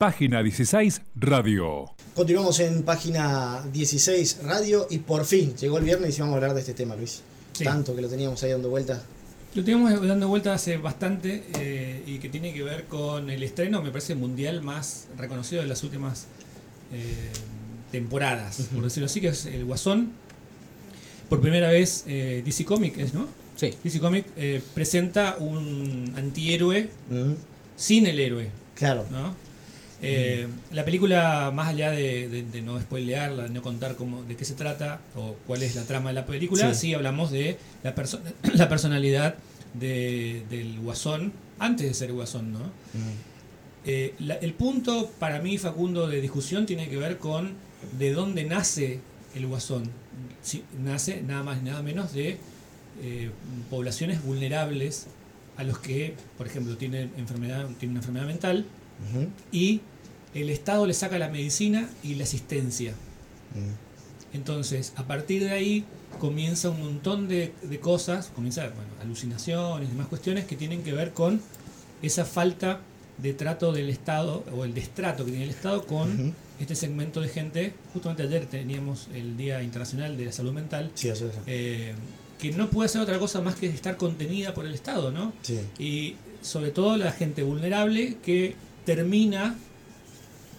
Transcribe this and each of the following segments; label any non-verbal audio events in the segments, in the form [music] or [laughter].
Página 16 Radio. Continuamos en página 16 Radio y por fin llegó el viernes y vamos a hablar de este tema, Luis. Sí. Tanto que lo teníamos ahí dando vuelta. Lo teníamos dando vuelta hace bastante eh, y que tiene que ver con el estreno, me parece, mundial más reconocido de las últimas eh, temporadas, por decirlo así, que es el Guasón. Por primera vez eh, DC Comics, ¿es, ¿no? Sí. DC Comics eh, presenta un antihéroe sin el héroe, Claro. ¿no? Eh, La película, más allá de, de- de no spoilearla, de no contar cómo, de qué se trata o cuál es la trama de la película, Sí. sí, hablamos de la, perso- [coughs] la personalidad de- del guasón antes de ser guasón, ¿no? Mm, Eh, la- el punto para mí, Facundo, de discusión tiene que ver con de dónde nace el guasón. Sí, nace nada más y nada menos de eh, poblaciones vulnerables a los que, por ejemplo, tienen, enfermedad, tienen una enfermedad mental y el Estado le saca la medicina y la asistencia. Entonces, a partir de ahí comienza un montón de, de cosas, comienza bueno, alucinaciones y demás cuestiones que tienen que ver con esa falta de trato del Estado o el destrato que tiene el Estado con este segmento de gente. Justamente ayer teníamos el Día Internacional de la Salud Mental, Sí, eso es. eh, que no puede hacer otra cosa más que estar contenida por el Estado, ¿no? Sí. y sobre todo la gente vulnerable que termina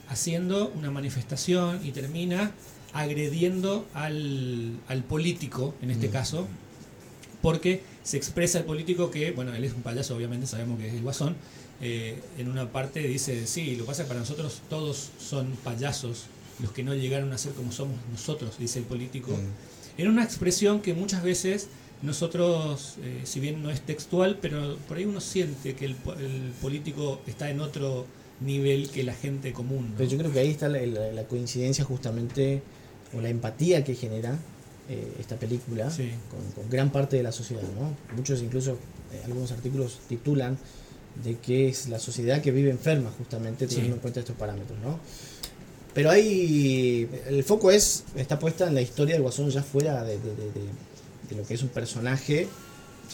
haciendo una manifestación y termina agrediendo al, al político, en este Mm. caso, porque se expresa el político que, bueno, él es un payaso, obviamente sabemos que es el guasón, eh, en una parte dice, sí, lo que pasa es que para nosotros todos son payasos, los que no llegaron a ser como somos nosotros, dice el político. Mm, En una expresión que muchas veces nosotros, eh, si bien no es textual, pero por ahí uno siente que el, po- el político está en otro nivel que la gente común. ¿no? Pero yo creo que ahí está la, la- la coincidencia justamente, o la empatía que genera eh, esta película Sí. con, con gran parte de la sociedad. ¿no? Muchos incluso, eh, algunos artículos titulan de que es la sociedad que vive enferma justamente Sí. teniendo en cuenta estos parámetros. ¿no? Pero ahí el foco es está puesta en la historia del Guasón ya fuera de, de- de- de- de lo que es un personaje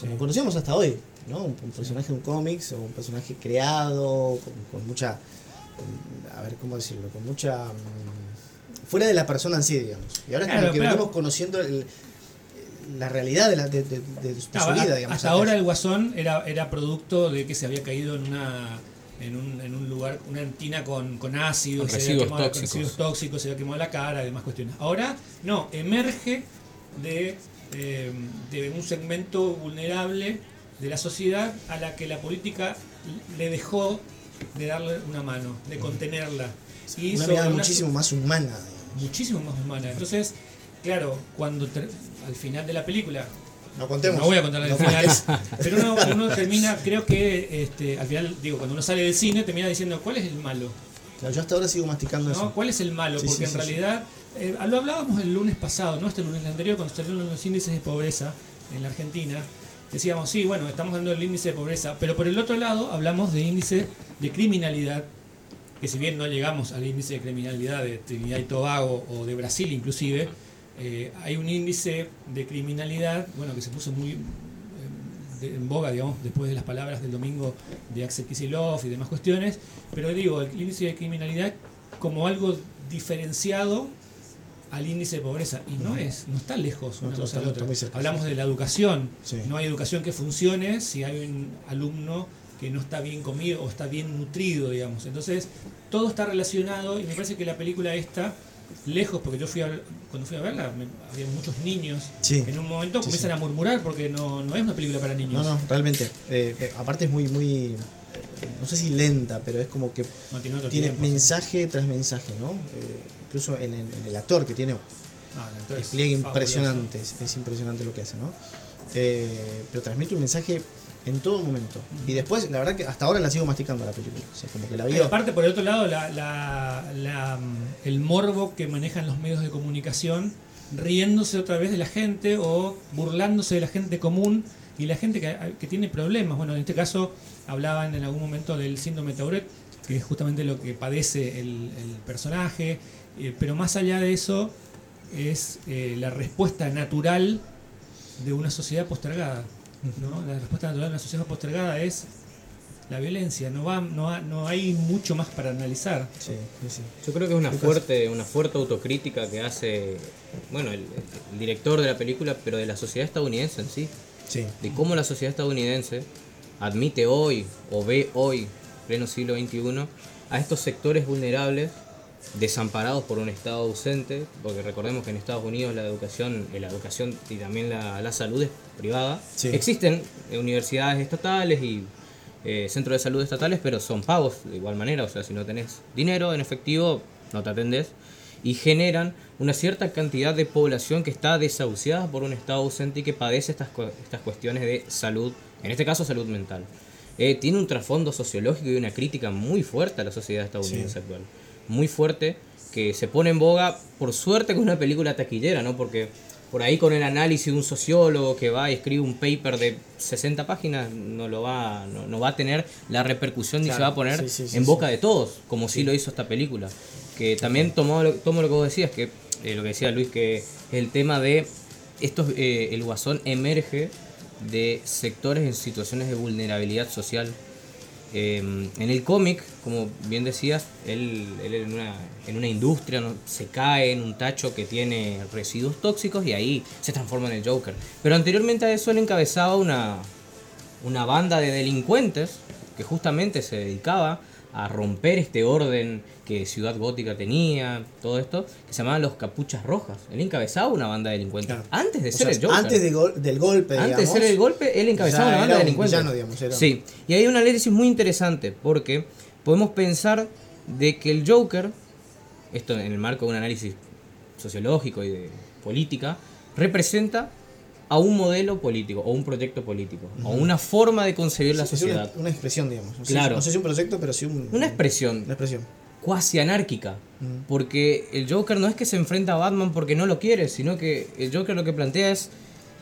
como Sí. conocíamos hasta hoy, ¿no? Un, un personaje de un cómics o un personaje creado con, con mucha, con- a ver cómo decirlo, con mucha mm, fuera de la persona en sí, digamos. Y ahora es como Claro, que claro. venimos conociendo el- la realidad de, la, de, de- de su Claro, vida, a- digamos. hasta ahora el guasón era, era producto de que se había caído en una en un, en un lugar, una tina con, con ácido, Con se había residuos quemado- con tóxicos. residuos tóxicos, se había quemado la cara y demás cuestiones. Ahora, no, emerge de, eh, de un segmento vulnerable de la sociedad a la que la política le dejó de darle una mano, de contenerla. Y una mirada muchísimo más humana. muchísimo más humana. Entonces, claro, cuando al final de la película, No contemos. no voy a contar el No final, [laughs] pero uno, uno [laughs] termina, creo que este, al final, digo, cuando uno sale del cine, termina diciendo, ¿cuál es el malo? Claro, yo hasta ahora sigo masticando ¿No? eso. ¿Cuál es el malo? Sí, Porque sí, en sí, realidad, eh, lo hablábamos el lunes pasado, no este lunes, anterior, cuando salieron los índices de pobreza en la Argentina. Decíamos, sí, bueno, estamos dando el índice de pobreza, pero por el otro lado hablamos de índice de criminalidad, que si bien no llegamos al índice de criminalidad de Trinidad y Tobago o de Brasil inclusive, eh, hay un índice de criminalidad, bueno, que se puso muy de- en boga, digamos, después de las palabras del domingo de Axel Kicillof y demás cuestiones, pero digo, el índice de criminalidad como algo diferenciado al índice de pobreza y no es, no está lejos No, una está- cosa de otra. Hablamos de la educación, Sí. no hay educación que funcione si hay un alumno que no está bien comido o está bien nutrido, digamos. Entonces, todo está relacionado y me parece que la película esta, lejos, porque yo fui a, cuando fui a verla, me- había muchos niños Sí. en un momento Sí, comienzan sí. a murmurar porque no, no es una película para niños. No, no, realmente. Eh, eh, aparte es muy, muy, no sé si lenta, pero es como que No, tiene otro tiene tiempo, mensaje tras mensaje, ¿no? Eh, incluso en, el- en el actor que tiene Ah, despliegue impresionante, es, es impresionante lo que hace, ¿no? Pero transmite un mensaje en todo momento. Y después, la verdad que hasta ahora la sigo masticando la película. O veo. aparte, por el otro lado, la, la- la, el morbo que manejan los medios de comunicación, riéndose otra vez de la gente o burlándose de la gente común y la gente que, tiene problemas. Bueno, en este caso hablaban en algún momento del síndrome de Tourette, que es justamente lo que padece el, el personaje, eh, pero más allá de eso es eh, la respuesta natural de una sociedad postergada. ¿No? La respuesta natural de una sociedad postergada es la violencia, no va, no, ha- no hay mucho más para analizar. Sí, sí, sí. Yo creo que es una fuerte, una fuerte autocrítica que hace, bueno, el, el director de la película, pero de la sociedad estadounidense en sí. Sí. De cómo la sociedad estadounidense admite hoy, o ve hoy, pleno siglo XXI, a estos sectores vulnerables, desamparados por un Estado ausente, porque recordemos que en Estados Unidos la educación, eh, la educación y también la, la salud es privada. Sí. Existen eh, universidades estatales y eh, centros de salud estatales, pero son pagos de igual manera, o sea, si no tenés dinero en efectivo, no te atendés, y generan una cierta cantidad de población que está desahuciada por un Estado ausente y que padece estas, estas cuestiones de salud, en este caso salud mental. Eh, tiene un trasfondo sociológico y una crítica muy fuerte a la sociedad estadounidense Sí. actual. Muy fuerte, que se pone en boga, por suerte, con una película taquillera, ¿no? Porque por ahí con el análisis de un sociólogo que va y escribe un paper de 60 páginas, no lo va, no, no va a tener la repercusión ni se va a poner sí, sí, sí, en boca de todos, como sí lo hizo esta película. Que también tomó lo, tomo lo que vos decías, que eh, lo que decía Luis, que el tema de estos, eh, el guasón emerge de sectores en situaciones de vulnerabilidad social. Eh, en el cómic, como bien decías, él, él en, una, industria se cae en un tacho que tiene residuos tóxicos y ahí se transforma en el Joker. Pero anteriormente a eso él encabezaba una, una banda de delincuentes que justamente se dedicaba a romper este orden que Ciudad Gótica tenía, todo esto, que se llamaban los Capuchas Rojas. Él encabezaba una banda de delincuentes. Claro. Antes de O ser sea, el Joker. antes de del golpe, Antes de ser el golpe, él encabezaba una banda de delincuentes. villano, digamos, era- Sí, y hay un análisis muy interesante porque podemos pensar de que el Joker, esto en el marco de un análisis sociológico y de política, representa a un modelo político o un proyecto político o una forma de concebir la Sí, sociedad. Una, una expresión, digamos. No sé, Claro. no sé si un proyecto, pero sí un, Una expresión Una expresión. cuasi anárquica. Porque el Joker no es que se enfrenta a Batman porque no lo quiere, sino que el Joker lo que plantea es,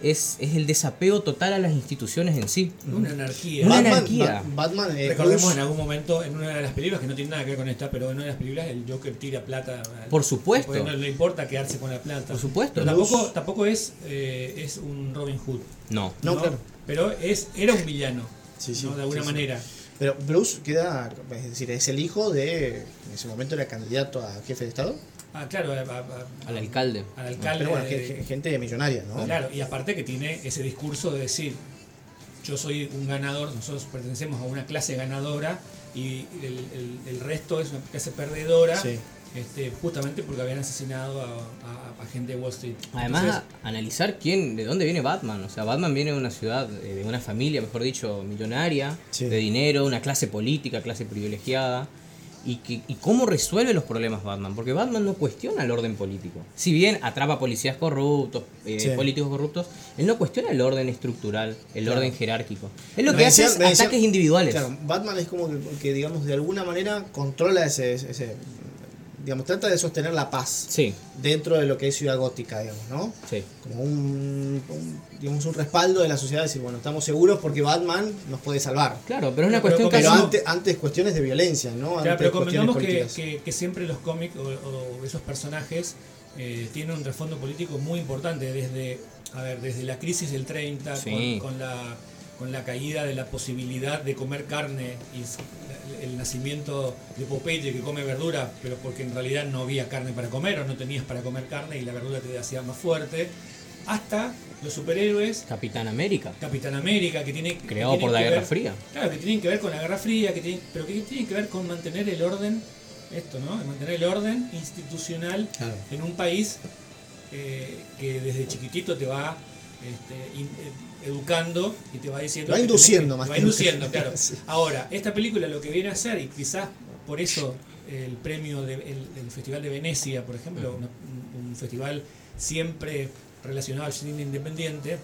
es, es el desapego total a las instituciones en sí. Una anarquía. Una Batman, anarquía. Ba- Batman eh, Recordemos Bruce- en algún momento, en una de las películas que no tiene nada que ver con esta, pero en una de las películas el Joker tira plata. al- Por supuesto. No le importa quedarse con la plata. Por supuesto. Pero tampoco, tampoco es, eh, es un Robin Hood. No. No, claro. Pero es, era un villano. Sí, sí, ¿no? De alguna sí, sí. manera. Pero Bruce queda, es decir, es el hijo de, en ese momento era candidato a jefe de Estado. Ah, claro, a- a- a- Al alcalde. al alcalde. Pero bueno, de- ge- ge- gente millonaria, ¿no? Claro, y aparte que tiene ese discurso de decir, yo soy un ganador, nosotros pertenecemos a una clase ganadora y el, el- el resto es una clase perdedora, Sí. este, justamente porque habían asesinado a, a- a gente de Wall Street. Además, Entonces, analizar quién, de dónde viene Batman. O sea, Batman viene de una ciudad, eh, de una familia, mejor dicho, millonaria, Sí. de dinero, una clase política, clase privilegiada. Y, que, y cómo resuelve los problemas Batman. Porque Batman no cuestiona el orden político. Si bien atrapa policías corruptos, eh, Sí. políticos corruptos, él no cuestiona el orden estructural, el Claro. orden jerárquico. Él lo Me que hace decían- es me decían- ataques individuales. Claro, Batman es como que, que, digamos, de alguna manera controla ese, ese- digamos, trata de sostener la paz Sí, dentro de lo que es Ciudad Gótica, digamos, ¿no? sí. Como un, un, digamos, un respaldo de la sociedad, decir, bueno, estamos seguros porque Batman nos puede salvar. Claro, pero es una Pero cuestión Pero casi... antes, antes cuestiones de violencia, ¿no? Claro, Antes pero convengamos que, que- que siempre los cómics o, o esos personajes eh, tienen un trasfondo político muy importante desde, a ver, desde la crisis del 30 Sí. con, con la, con la caída de la posibilidad de comer carne y el nacimiento de Popeye que come verdura, pero porque en realidad no había carne para comer o no tenías para comer carne y la verdura te hacía más fuerte, hasta los superhéroes Capitán América, Capitán América, que tiene que creado por la Guerra ver- Fría. Claro, que tienen que ver con la Guerra Fría, que tienen, pero que tienen que ver con mantener el orden, esto, ¿no? Mantener el orden institucional Claro. en un país eh, que desde chiquitito te va este, in- eh, educando y te va diciendo... Te va induciendo que- más te va que induciendo, [laughs] claro. Sí. Ahora, esta película lo que viene a hacer, y quizás por eso el premio del Festival de Venecia, por ejemplo, un, un festival siempre relacionado al cine independiente,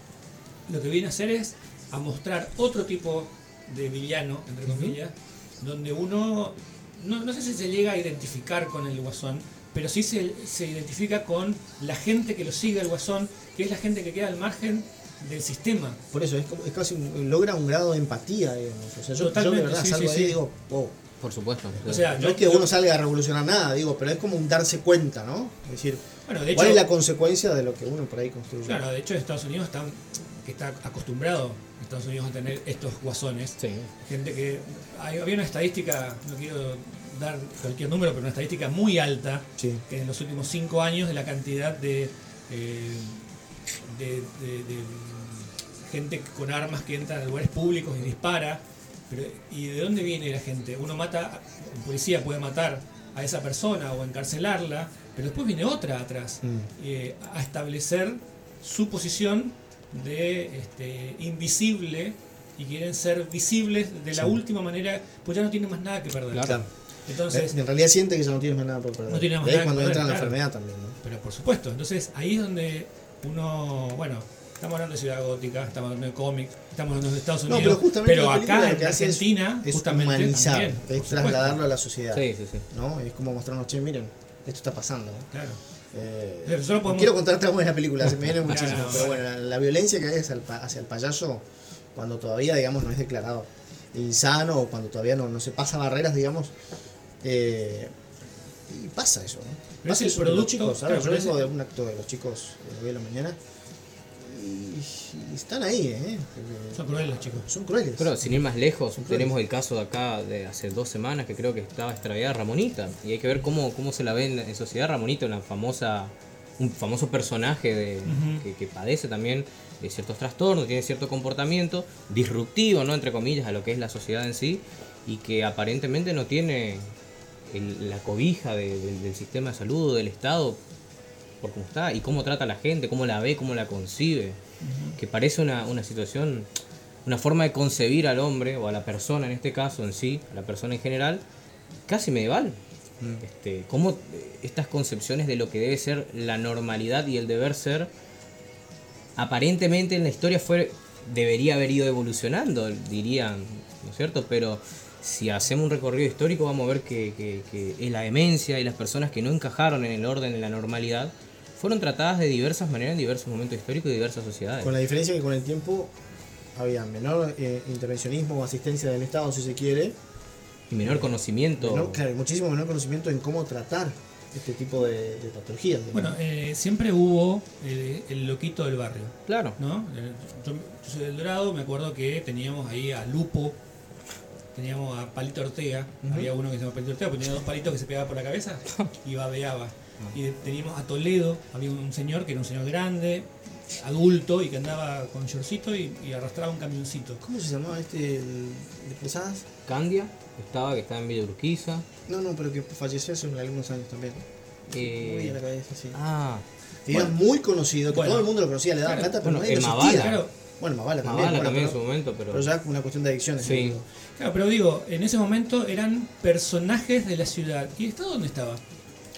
lo que viene a hacer es a mostrar otro tipo de villano, entre comillas, donde uno, no, no sé si se llega a identificar con el guasón, pero sí se, se identifica con la gente que lo sigue al guasón, que es la gente que queda al margen del sistema. Por eso, es, como- es casi un- logra un grado de empatía, digamos. O sea, yo, yo de verdad sí, salgo sí, ahí sí. y digo, wow. Por supuesto. O sea, No yo- es que yo- uno salga a revolucionar nada, digo, pero es como un darse cuenta, ¿no? Es decir, Bueno, de ¿cuál es la consecuencia de lo que uno por ahí construye? claro, de hecho en Estados Unidos están que está acostumbrado Estados Unidos a tener estos guasones. Sí. Gente que. hay- había una estadística, no quiero dar cualquier número, pero una estadística muy alta Sí. que en los últimos cinco años de la cantidad de, eh, de, de- de gente con armas que entra a lugares públicos y dispara. Pero, ¿Y de dónde viene la gente? Uno mata, un policía puede matar a esa persona o encarcelarla, pero después viene otra atrás Mm. eh, a establecer su posición de este, invisible y quieren ser visibles de la Sí. última manera, pues ya no tienen más nada que perder. Claro. Entonces, Eh, en realidad siente que ya no tienes más nada por perder. No tiene más nada cuando entra en la claro. enfermedad también, ¿no? Pero por supuesto, entonces ahí es donde uno, bueno, estamos hablando de Ciudad Gótica, estamos hablando de cómics, estamos hablando de Estados No, Unidos, pero justamente película acá lo en que hace es- Argentina, Es justamente humanizar, también, es supuesto. trasladarlo a la sociedad. Sí, sí, sí. ¿no? Es como mostrarnos, che, miren, esto está pasando. ¿no? Claro. Eh, Pero no podemos- quiero contar tramos de la película, se me viene [laughs] muchísimo. Claro, pero bueno. la, la violencia que hay hacia el, pa- hacia el payaso, cuando todavía, digamos, no es declarado insano o cuando todavía no, no se pasa barreras, digamos, eh, y pasa eso, ¿no? Pero Pasa es el eso con los producto, chicos, ¿sabes? claro, Yo pero vengo es- de un acto de los chicos de hoy de la mañana y, y están ahí, ¿eh? Son crueles los chicos. Son crueles. Pero sin ir más lejos, tenemos el caso de acá de hace dos semanas que creo que estaba extraviada Ramonita. Y hay que ver cómo, cómo se la ve en, en sociedad Ramonita, una famosa, un famoso personaje de, que, que padece también de ciertos trastornos, tiene cierto comportamiento disruptivo, ¿no? entre comillas, a lo que es la sociedad en sí, y que aparentemente no tiene el- la cobija de- del- del sistema de salud, del Estado, por cómo está, y cómo trata a la gente, cómo la ve, cómo la concibe que parece una, una situación, una forma de concebir al hombre o a la persona en este caso en sí, a la persona en general, casi medieval. Este, cómo eh, estas concepciones de lo que debe ser la normalidad y el deber ser, aparentemente en la historia fue debería haber ido evolucionando, dirían, ¿no es cierto? Pero si hacemos un recorrido histórico vamos a ver que, que- que la demencia y las personas que no encajaron en el orden de la normalidad fueron tratadas de diversas maneras en diversos momentos históricos y diversas sociedades. Con la diferencia que con el tiempo había menor eh, intervencionismo o asistencia del Estado, si se quiere, Y menor conocimiento. menor- claro, y muchísimo menor conocimiento en cómo tratar este tipo de, de patologías. Bueno, eh, siempre hubo el, el loquito del barrio, Claro. ¿no? Eh, Yo, yo soy del Dorado, me acuerdo que teníamos ahí a Lupo, teníamos a Palito Ortega, había uno que se llamaba Palito Ortega, porque tenía dos palitos que se pegaba por la cabeza [laughs] y babeaba. Y teníamos a Toledo, había un señor que era un señor grande, adulto y que andaba con shortcito y, y arrastraba un camioncito. ¿Cómo se llamaba este el de Posadas? Candia estaba, que estaba en Villa Urquiza. No, no, pero que falleció hace algunos años también. Eh, Muy a la cabeza, sí. ah, era muy conocido, que Bueno. todo el mundo lo conocía, le daba Claro. plata, pero Bueno, nadie lo Mavala. Claro. Bueno, Mavala también. Mavala bueno, también en su pero, momento, pero. pero ya una cuestión de adicciones. Sí. Claro, pero digo, en ese momento eran personajes de la ciudad. ¿Y el Estado dónde estaba?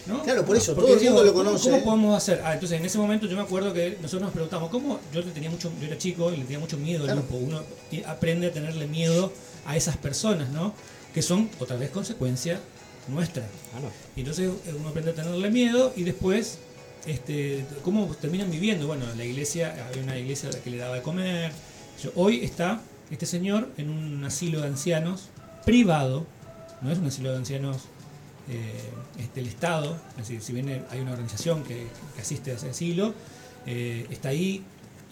¿No? Claro, por eso, Porque todo el mundo lo ¿cómo- conoce. ¿Cómo podemos hacer? Ah, entonces en ese momento yo me acuerdo que nosotros nos preguntamos, ¿cómo? Yo le tenía mucho, yo era chico y le tenía mucho miedo al grupo. Uno aprende a tenerle miedo a esas personas, ¿no? Que son otra vez consecuencia nuestra. Claro. Y entonces eh, uno aprende a tenerle miedo y después, este, ¿cómo terminan viviendo? Bueno, la iglesia, había una iglesia que le daba de comer. Hoy está este señor en un asilo de ancianos privado, no es un asilo de ancianos eh, este, del Estado, es decir, si bien hay una organización que, que asiste a ese asilo, eh, está ahí.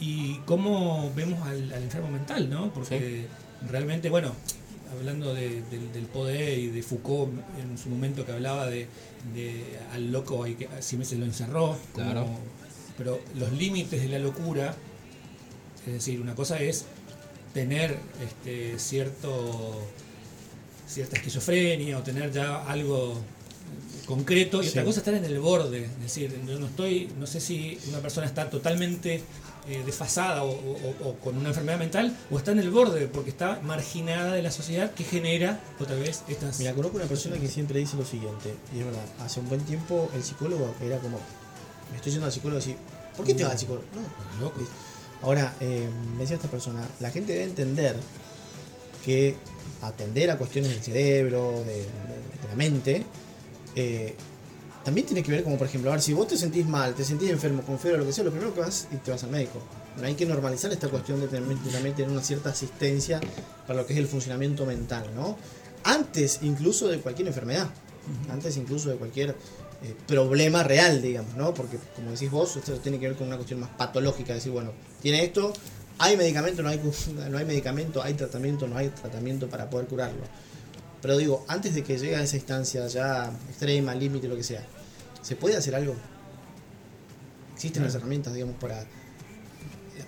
Y cómo vemos al, al enfermo mental, ¿no? Porque realmente, bueno, hablando de- del, del poder y de Foucault en su momento que hablaba de, de al loco hay que si me se lo encerró como- Claro. pero los límites de la locura es decir una cosa es tener este cierto cierta esquizofrenia o tener ya algo concreto y otra cosa es estar en el borde es decir yo no estoy no sé si una persona está totalmente eh, desfasada o, o- o con una enfermedad mental o está en el borde porque está marginada de la sociedad que genera otra vez estas Mira, conozco una persona que siempre dice lo siguiente, y es verdad, hace un buen tiempo el psicólogo era como, me estoy yendo al psicólogo y decir, ¿por qué te vas al psicólogo? No, Loco. Ahora, eh, me decía esta persona, la gente debe entender que atender a cuestiones del cerebro, de, de- de la mente, eh, también tiene que ver como, por ejemplo, a ver, si vos te sentís mal, te sentís enfermo, con fiebre o lo que sea, lo primero que vas y te vas al médico. No hay que normalizar esta cuestión de también tener una cierta asistencia para lo que es el funcionamiento mental, ¿no? Antes incluso de cualquier enfermedad, antes incluso de cualquier eh, problema real, digamos, ¿no? Porque como decís vos, esto tiene que ver con una cuestión más patológica, decir, bueno, tiene esto, hay medicamento, no hay, cu- [laughs] no hay medicamento, hay tratamiento, no hay tratamiento para poder curarlo. Pero digo, antes de que llegue a esa instancia ya extrema, límite, lo que sea, ¿se puede hacer algo? Existen las herramientas, digamos, para...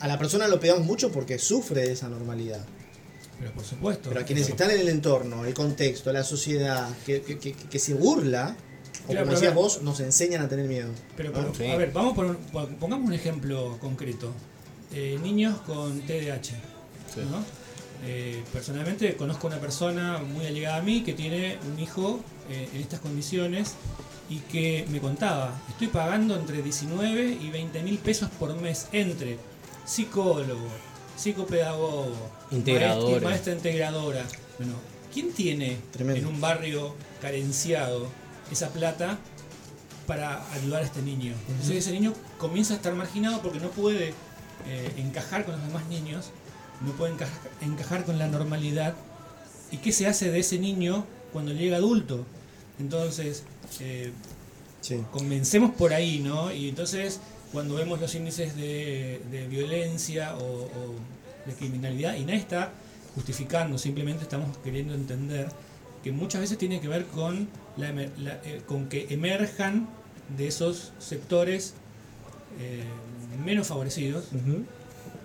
A la persona lo pegamos mucho porque sufre de esa normalidad. Pero por supuesto. Pero a quienes están en el entorno, el contexto, la sociedad, que, que- que- que se burla, o Claro, como decías ver. vos, nos enseñan a tener miedo. Pero, ¿no? pero, Sí. a ver, vamos por pongamos un ejemplo concreto. Eh, niños con TDAH. ¿no? Eh, personalmente conozco una persona muy allegada a mí que tiene un hijo eh, en estas condiciones y que me contaba, estoy pagando entre 19 y 20 mil pesos por mes entre psicólogo, psicopedagogo, maestra, maestra integradora. Bueno, ¿quién tiene Tremendo. en un barrio carenciado esa plata para ayudar a este niño? Entonces ese niño comienza a estar marginado porque no puede eh, encajar con los demás niños, no puede encajar, encajar con la normalidad. ¿Y qué se hace de ese niño cuando llega adulto? Entonces, eh, Sí. comencemos por ahí, ¿no? Y entonces, cuando vemos los índices de, de violencia o, o de criminalidad, y nadie está justificando, simplemente estamos queriendo entender que muchas veces tiene que ver con, la la- eh, con que emerjan de esos sectores eh, menos favorecidos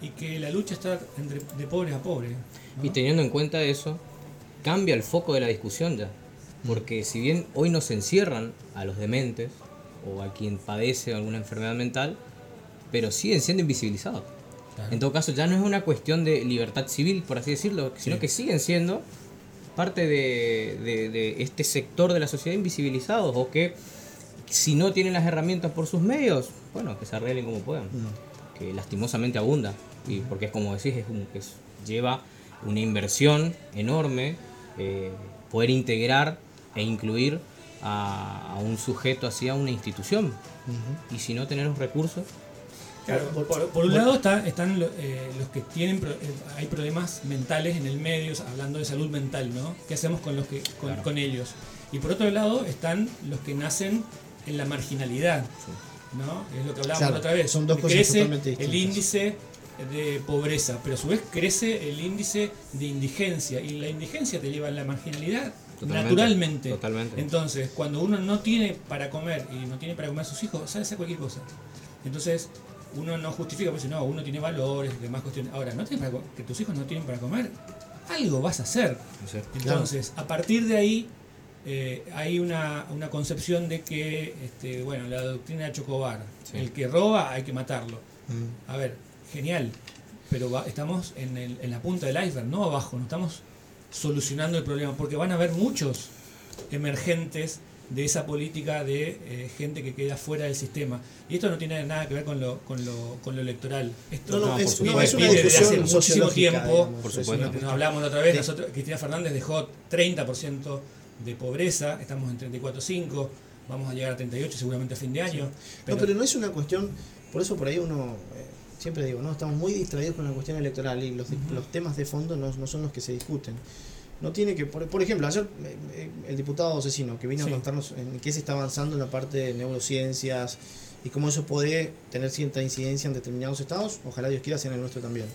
y que la lucha está entre, de pobre a pobre. ¿no? Y teniendo en cuenta eso, cambia el foco de la discusión ya. Porque si bien hoy nos encierran a los dementes o a quien padece alguna enfermedad mental, pero siguen siendo invisibilizados. Claro. En todo caso, ya no es una cuestión de libertad civil, por así decirlo, sino Sí. que siguen siendo parte de, de- de este sector de la sociedad invisibilizados o que si no tienen las herramientas por sus medios, bueno, que se arreglen como puedan que lastimosamente abunda. Y porque es como decís, es un- es- lleva una inversión enorme eh, poder integrar e incluir a, a un sujeto así a una institución. Y si no tener los recursos, Claro, Por- por, por un por- lado está- están lo- eh, los que tienen, pro- eh, hay problemas mentales en el medio, hablando de salud mental, ¿no? ¿Qué hacemos con, los que, con, Claro. con ellos? Y por otro lado están los que nacen en la marginalidad, ¿no? Es lo que hablábamos Claro, la otra vez. son dos cosas crece totalmente el distintas. índice de pobreza, pero a su vez crece el índice de indigencia y la indigencia te lleva a la marginalidad Totalmente, naturalmente. totalmente. Entonces, cuando uno no tiene para comer y no tiene para comer a sus hijos, sabe hacer cualquier cosa. Entonces, uno no justifica, pues no, uno tiene valores, demás cuestiones. Ahora, no tienes para que tus hijos no tienen para comer, algo vas a hacer. Entonces, a partir de ahí, eh, hay una, una concepción de que, este, bueno, la doctrina de Chocobar, Sí. el que roba hay que matarlo. Mm. A ver, genial, pero va- estamos en, el- en la punta del iceberg, no abajo, no estamos solucionando el problema, porque van a haber muchos emergentes de esa política de eh, gente que queda fuera del sistema. Y esto no tiene nada que ver con lo, con lo, con lo electoral. Esto No, no, es, no, es una desde hace muchísimo tiempo. digamos, Por es supuesto. nos hablamos la otra vez, Sí. nosotros, Cristina Fernández dejó 30% de pobreza, estamos en 34.5, vamos a llegar a 38 seguramente a fin de año. No, pero no es una cuestión, por eso por ahí uno, eh, siempre digo, no estamos muy distraídos con la cuestión electoral y los, los temas de fondo no, no son los que se discuten. No tiene que, por, por ejemplo, ayer eh, eh, el diputado asesino que vino Sí. a contarnos en qué se está avanzando en la parte de neurociencias y cómo eso puede tener cierta incidencia en determinados estados, ojalá Dios quiera sea en el nuestro también.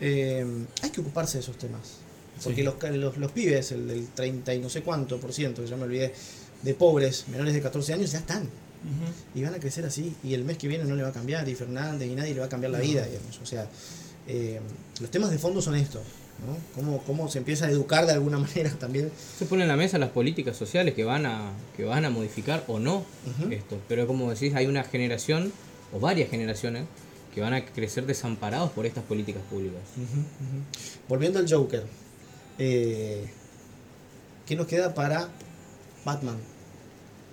Eh, hay que ocuparse de esos temas. Porque Sí. los, los, los pibes, el del 30 y no sé cuánto por ciento, que ya me olvidé, de pobres menores de 14 años ya están y van a crecer así y el mes que viene no le va a cambiar y Fernández y nadie le va a cambiar la vida digamos o sea eh, los temas de fondo son estos ¿no? cómo, cómo se empieza a educar de alguna [laughs] manera también se ponen en la mesa las políticas sociales que van a, que van a modificar o no esto. Pero como decís, hay una generación o varias generaciones que van a crecer desamparados por estas políticas públicas. volviendo al Joker eh, ¿qué nos queda para Batman?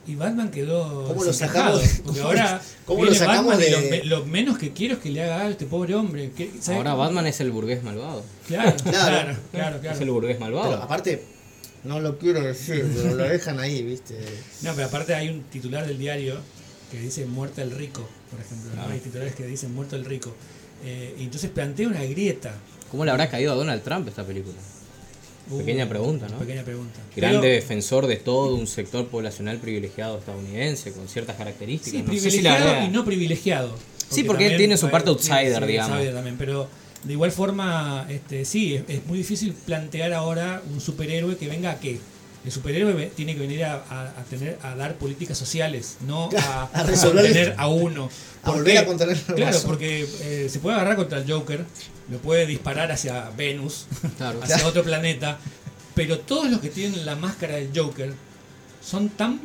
Y Batman quedó. ¿Cómo lo sacamos Porque cómo ahora. lo- cómo lo sacamos Batman de- lo, me- lo menos que quiero es que le haga algo a este pobre hombre. Ahora Batman es el burgués malvado. Claro, [laughs] Claro. claro. Es el burgués pero malvado. aparte no lo quiero decir pero lo dejan ahí viste No, pero aparte hay un titular del diario que dice muerta el rico, por ejemplo. Hay titulares que dicen muerto el rico. Eh, y entonces plantea una grieta. ¿Cómo le habrá caído a Donald Trump esta película? Pequeña pregunta, ¿no? Pequeña pregunta. Grande Pero- defensor de todo un sector poblacional privilegiado estadounidense con ciertas características. Sí, No sé si privilegiado la y no privilegiado. Sí, porque él tiene su parte outsider, sí, digamos. outsider también, pero De igual forma, este, sí, es, es muy difícil plantear ahora un superhéroe que venga a qué. El superhéroe tiene que venir a, a- a tener, a dar políticas sociales, no [laughs] a, A resolver- contener a uno. [laughs] a ¿Por volver a Claro, porque eh, se puede agarrar contra el Joker, lo puede disparar hacia Venus, [laughs] Claro. hacia Claro. otro planeta, pero todos los que tienen la máscara del Joker son tan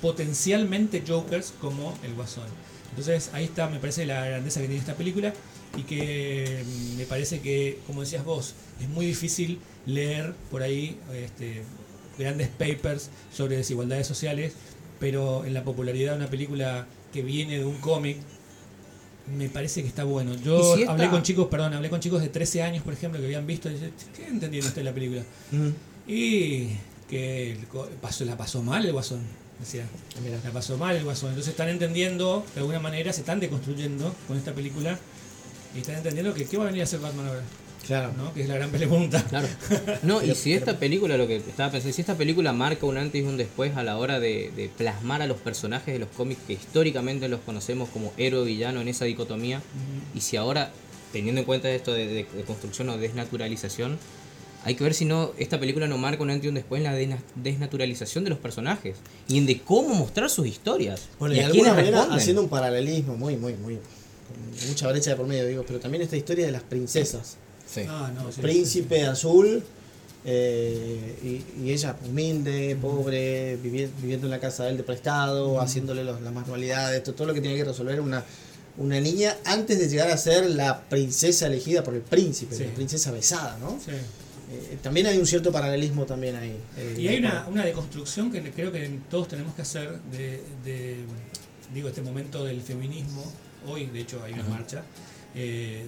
potencialmente Jokers como el Guasón. Entonces ahí está, me parece, la grandeza que tiene esta película y que mm, me parece que, como decías vos, es muy difícil leer por ahí este, grandes papers sobre desigualdades sociales, pero en la popularidad de una película que viene de un cómic, me parece que está bueno. Yo ¿Y si esta- hablé con chicos, perdón, hablé con chicos de 13 años, por ejemplo, que habían visto y dicen, ¿qué entendieron ustedes la película? Y que pasó, la pasó mal el guasón, decía. Mira. La pasó mal el guasón. Entonces están entendiendo, de alguna manera, se están deconstruyendo con esta película y están entendiendo que qué va a venir a hacer Batman ahora, Claro. ¿no? Que es la gran pregunta. Claro. No, y si esta película, lo que estaba pensando, si esta película marca un antes y un después a la hora de, de plasmar a los personajes de los cómics que históricamente los conocemos como héroe villano en esa dicotomía, y si ahora, teniendo en cuenta esto de, de- de construcción o desnaturalización, hay que ver si no esta película no marca un antes y un después en la desna- desnaturalización de los personajes y en de cómo mostrar sus historias. Bueno, y y de a alguna manera responden. haciendo un paralelismo muy, muy, muy. con mucha brecha de por medio, digo, pero también esta historia de las princesas. Sí. Ah, no, sí, Príncipe azul, eh, y, y ella humilde, pobre, vivi- viviendo en la casa de él de prestado, haciéndole los- las manualidades, to- todo lo que tiene que resolver una, una niña antes de llegar a ser la princesa elegida por el príncipe, Sí. la princesa besada, ¿no? sí. Eh, también hay un cierto paralelismo también ahí. eh, Y hay una, una deconstrucción que creo que todos tenemos que hacer de, de, digo, este momento del feminismo. Hoy, de hecho, hay una marcha. eh,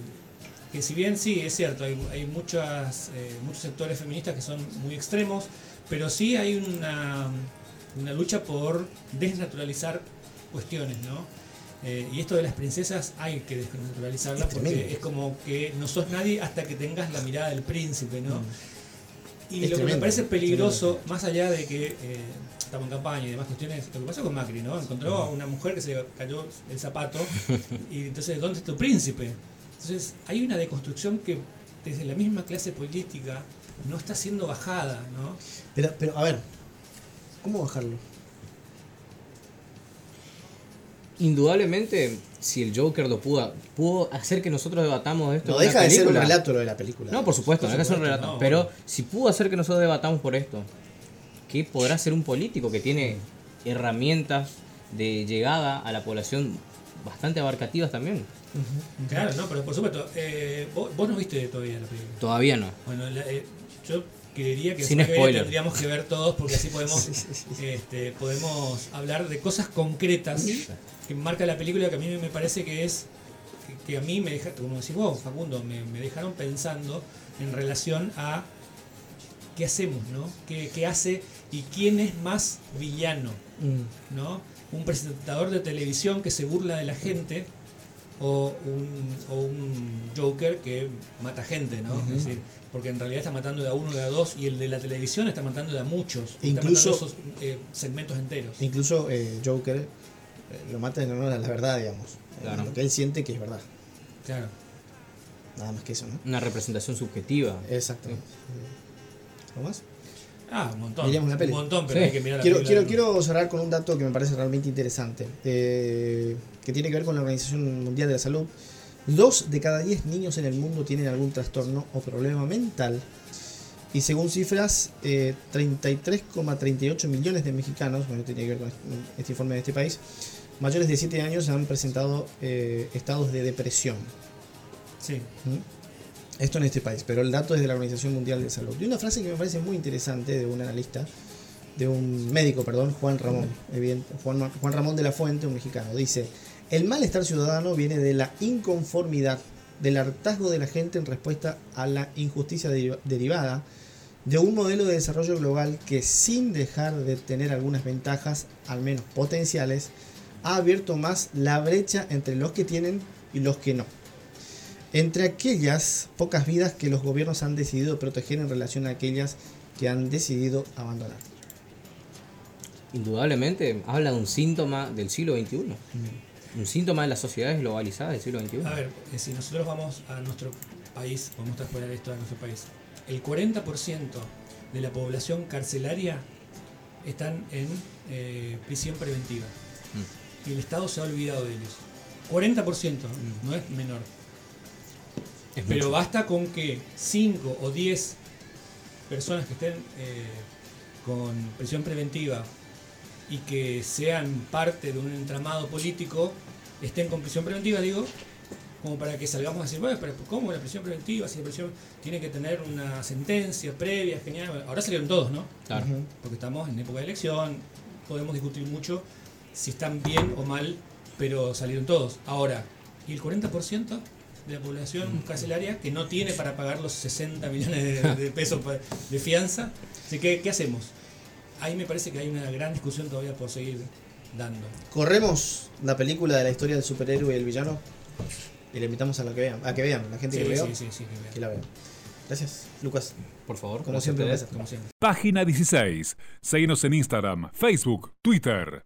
que si bien sí, es cierto, hay, hay muchas, eh, muchos sectores feministas que son muy extremos, pero sí hay una, una lucha por desnaturalizar cuestiones, ¿no? Eh, y esto de las princesas hay que desnaturalizarla Es porque tremendo. es como que no sos nadie hasta que tengas la mirada del príncipe, ¿no? Y Es lo que me parece peligroso, más allá de que eh, estamos en campaña y demás cuestiones, lo que pasó con Macri, ¿no? Encontró a una mujer que se cayó el zapato y entonces, ¿dónde está tu príncipe? Entonces, hay una deconstrucción que desde la misma clase política no está siendo bajada, ¿no? Pero, pero, a ver, ¿cómo bajarlo? Indudablemente, si el Joker lo pudo, pudo hacer que nosotros debatamos esto. No en deja de ser un relato lo de la película. No, por supuesto, Por no deja de ser un relato. no, pero si pudo hacer que nosotros debatamos por esto, ¿qué podrá ser un político que tiene herramientas de llegada a la población bastante abarcativas también? Claro, no, pero por supuesto, eh, vos, vos no viste todavía la película. Todavía no. Bueno, la- eh, yo creería que Sin que spoiler. tendríamos que ver todos porque así [laughs] podemos, Sí, sí, sí. este, podemos hablar de cosas concretas que marca la película que a mí me parece que es que, que a mí me deja, como decís vos, Facundo, me, me dejaron pensando en relación a qué hacemos, ¿no? ¿Qué, qué hace y quién es más villano, Mm. ¿no? Un presentador de televisión que se burla de la gente o un, o un Joker que mata gente, ¿no? Es decir, porque en realidad está matando de a uno, de a dos, y el de la televisión está matando de a muchos. está Incluso- matando esos, eh, segmentos enteros. Incluso eh, Joker eh, lo mata en honor a la verdad, digamos. Claro. Lo que él siente que es verdad. Claro. Nada más que eso, ¿no? Una representación subjetiva. Exactamente. ¿Algo más? Ah, un montón. Miremos la peli. Un montón, pero Sí. hay que mirar la Quiero, quiero, quiero cerrar con un dato que me parece realmente interesante, eh, que tiene que ver con la Organización Mundial de la Salud. Dos de cada diez niños en el mundo tienen algún trastorno o problema mental. Y según cifras, eh, 33,38 millones de mexicanos, bueno, tiene que ver con este informe de este país, mayores de 7 años han presentado eh, estados de depresión. Sí. ¿Mm? Esto en este país, pero el dato es de la Organización Mundial de Salud. Y una frase que me parece muy interesante de un analista, de un médico, perdón, Juan Ramón, evidente- Juan, Juan Ramón de la Fuente, un mexicano, dice, el malestar ciudadano viene de la inconformidad, del hartazgo de la gente en respuesta a la injusticia deriva- derivada de un modelo de desarrollo global que sin dejar de tener algunas ventajas, al menos potenciales, ha abierto más la brecha entre los que tienen y los que no entre aquellas pocas vidas que los gobiernos han decidido proteger en relación a aquellas que han decidido abandonar. Indudablemente habla de un síntoma del siglo XXI. Un síntoma de las sociedades globalizadas del siglo XXI. A ver, eh, si nosotros vamos a nuestro país, podemos traspolar esto a nuestro país, el 40% de la población carcelaria están en eh, prisión preventiva. Y el Estado se ha olvidado de ellos. 40%, no es menor. Es Pero mucho. basta con que 5 o 10 personas que estén eh, con prisión preventiva y que sean parte de un entramado político estén con prisión preventiva, digo, como para que salgamos a decir, bueno, pero ¿cómo la prisión preventiva? Si la prisión tiene que tener una sentencia previa, genial. Ahora salieron todos, ¿no? Claro. Porque estamos en época de elección, podemos discutir mucho si están bien o mal, pero salieron todos. Ahora, ¿y el 40% de la población carcelaria que no tiene para pagar los 60 millones de, de [laughs] pesos de fianza? Así que, ¿qué hacemos? Ahí me parece que hay una gran discusión todavía por seguir dando. Corremos la película de la historia del superhéroe y el villano y le invitamos a la que vean, a que vean, la gente Sí, que veo, sí, sí, sí, que vean. que la vean. Gracias, Lucas. Por favor, Como gracias siempre, placer. Como siempre. Página 16. Seguinos en Instagram, Facebook, Twitter.